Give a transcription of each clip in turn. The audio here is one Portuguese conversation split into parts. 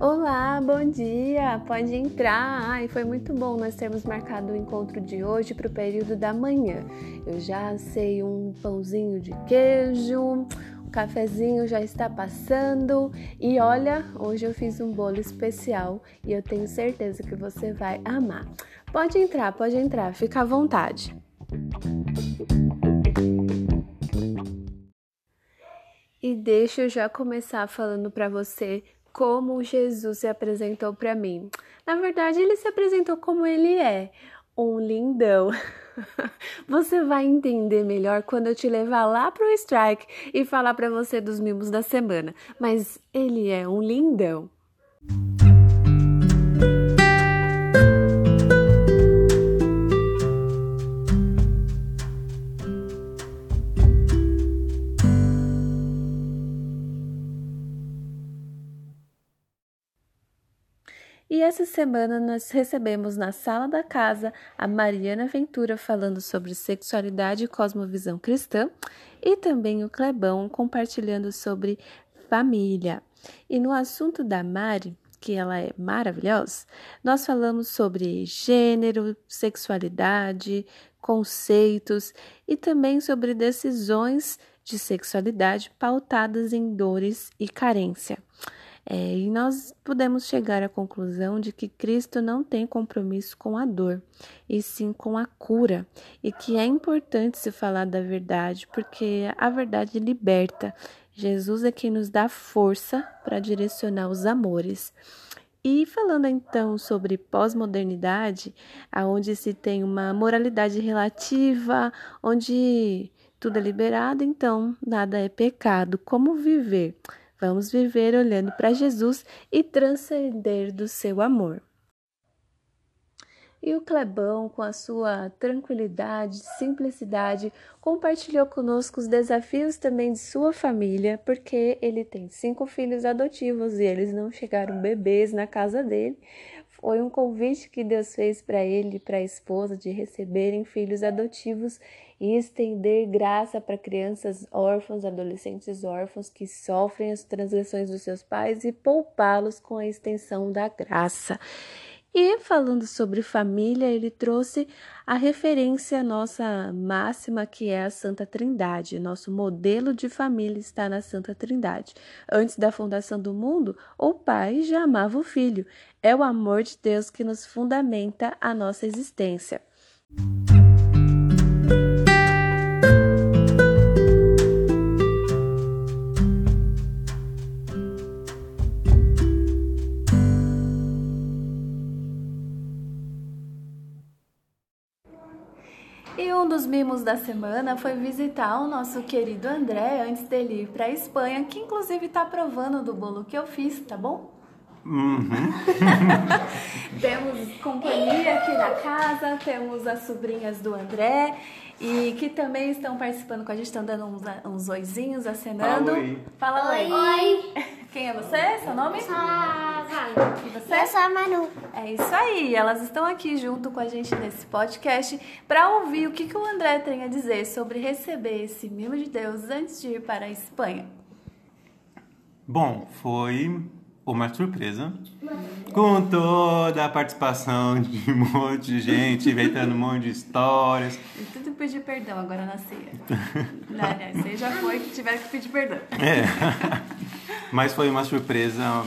Olá, bom dia! Pode entrar! Ai, foi muito bom nós termos marcado o encontro de hoje para o período da manhã. Eu já sei um pãozinho de queijo, o cafezinho já está passando e olha, hoje eu fiz um bolo especial e eu tenho certeza que você vai amar. Pode entrar, pode entrar, fica à vontade. E deixa eu já começar falando para você como Jesus se apresentou para mim. Na verdade, ele se apresentou como ele é, um lindão. Você vai entender melhor quando eu te levar lá pro strike e falar para você dos mimos da semana. Mas ele é um lindão. E essa semana nós recebemos na sala da casa a Mariana Ventura falando sobre sexualidade e cosmovisão cristã e também o Clebão compartilhando sobre família. E no assunto da Mari, que ela é maravilhosa, nós falamos sobre gênero, sexualidade, conceitos e também sobre decisões de sexualidade pautadas em dores e carência. É, e nós podemos chegar à conclusão de que Cristo não tem compromisso com a dor, e sim com a cura, e que é importante se falar da verdade, porque a verdade liberta. Jesus é quem nos dá força para direcionar os amores. E falando então sobre pós-modernidade, aonde se tem uma moralidade relativa, onde tudo é liberado, então nada é pecado. Como viver? Vamos viver olhando para Jesus e transcender do seu amor. E o Clebão, com a sua tranquilidade, simplicidade, compartilhou conosco os desafios também de sua família, porque ele tem cinco filhos adotivos e eles não chegaram bebês na casa dele. Foi um convite que Deus fez para ele e para a esposa de receberem filhos adotivos e estender graça para crianças órfãos, adolescentes órfãos que sofrem as transgressões dos seus pais e poupá-los com a extensão da graça. E falando sobre família, ele trouxe a referência à nossa máxima, que é a Santa Trindade. Nosso modelo de família está na Santa Trindade. Antes da fundação do mundo, o pai já amava o filho. É o amor de Deus que nos fundamenta a nossa existência. E um dos mimos da semana foi visitar o nosso querido André antes dele ir para a Espanha, que inclusive está provando do bolo que eu fiz, tá bom? Uhum. temos companhia aqui na casa, temos as sobrinhas do André e que também estão participando com a gente, estão dando uns, uns oizinhos, acenando. Fala oi. Fala oi. Oi. Quem é você? Seu nome? Sou E você? Eu sou a Manu. É isso aí, elas estão aqui junto com a gente nesse podcast para ouvir o que, que o André tem a dizer sobre receber esse mimo de Deus antes de ir para a Espanha. Bom, foi uma surpresa. Com toda a participação de um monte de gente, inventando um monte de histórias. E tudo pedir perdão agora na ceia. Não, aliás, você já foi que tiveram que pedir perdão. É. Mas foi uma surpresa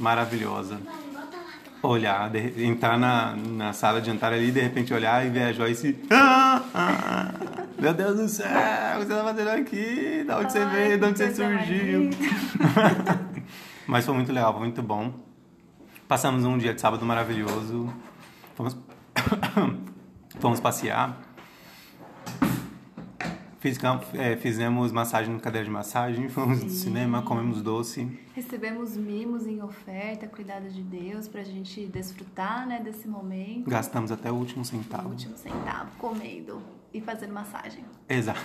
maravilhosa. Olhar, de- entrar na, na sala de jantar ali, de repente olhar e ver a Joyce. Ah, ah, meu Deus do céu, o que você tá fazendo aqui? Da onde você Ai, veio? De onde você surgiu? Mas foi muito legal, foi muito bom. Passamos um dia de sábado maravilhoso. Fomos, fomos passear. Fiz, é, fizemos massagem no cadeira de massagem, fomos no cinema, comemos doce. Recebemos mimos em oferta, cuidado de Deus, pra gente desfrutar né, desse momento. Gastamos até o último O centavo. último centavo, comendo e fazendo massagem. Exato.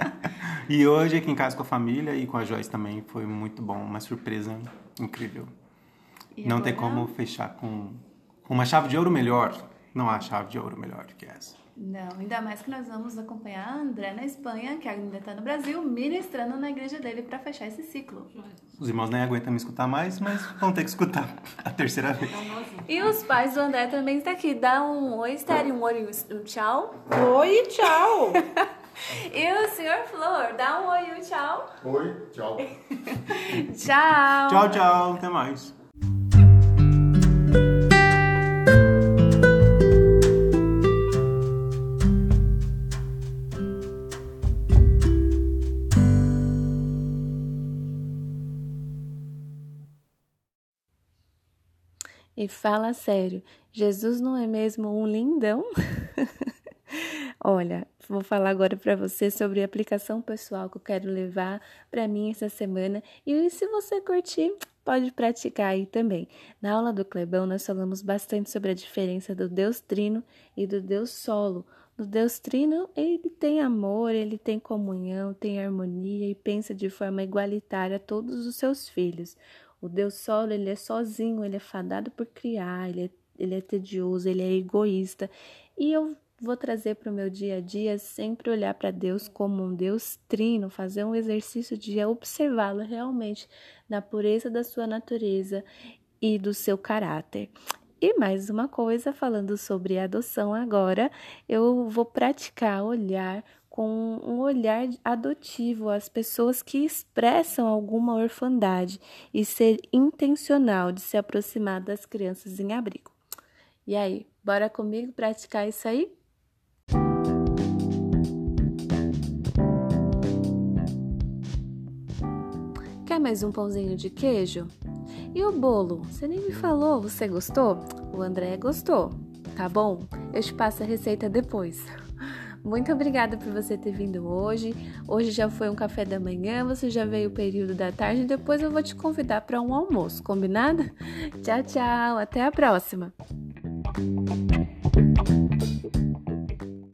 e hoje aqui em casa com a família e com a Joyce também foi muito bom, uma surpresa incrível. E Não tem agora- como fechar com uma chave de ouro melhor. Não há chave de ouro melhor do que essa. Não, ainda mais que nós vamos acompanhar a André na Espanha, que ainda está no Brasil, ministrando na igreja dele para fechar esse ciclo. Os irmãos nem aguentam me escutar mais, mas vão ter que escutar a terceira vez. E os pais do André também estão aqui. Dá um oi, Esther, um oi e um tchau. Oi, tchau. e o senhor Flor, dá um oi e um tchau. Oi, tchau. tchau. Tchau, tchau. Até mais. E fala sério, Jesus não é mesmo um lindão? Olha, vou falar agora para você sobre a aplicação pessoal que eu quero levar para mim essa semana. E se você curtir, pode praticar aí também. Na aula do Clebão, nós falamos bastante sobre a diferença do Deus Trino e do Deus Solo. No Deus Trino, ele tem amor, ele tem comunhão, tem harmonia e pensa de forma igualitária a todos os seus filhos. O Deus Solo, ele é sozinho, ele é fadado por criar, ele é, ele é tedioso, ele é egoísta. E eu vou trazer para o meu dia a dia sempre olhar para Deus como um Deus trino, fazer um exercício de observá-lo realmente na pureza da sua natureza e do seu caráter. E mais uma coisa, falando sobre adoção agora, eu vou praticar olhar com um olhar adotivo às pessoas que expressam alguma orfandade e ser intencional de se aproximar das crianças em abrigo. E aí, bora comigo praticar isso aí? Quer mais um pãozinho de queijo? E o bolo? Você nem me falou, você gostou? O André gostou, tá bom? Eu te passo a receita depois. Muito obrigada por você ter vindo hoje. Hoje já foi um café da manhã, você já veio o período da tarde, depois eu vou te convidar para um almoço, combinado? Tchau, tchau, até a próxima.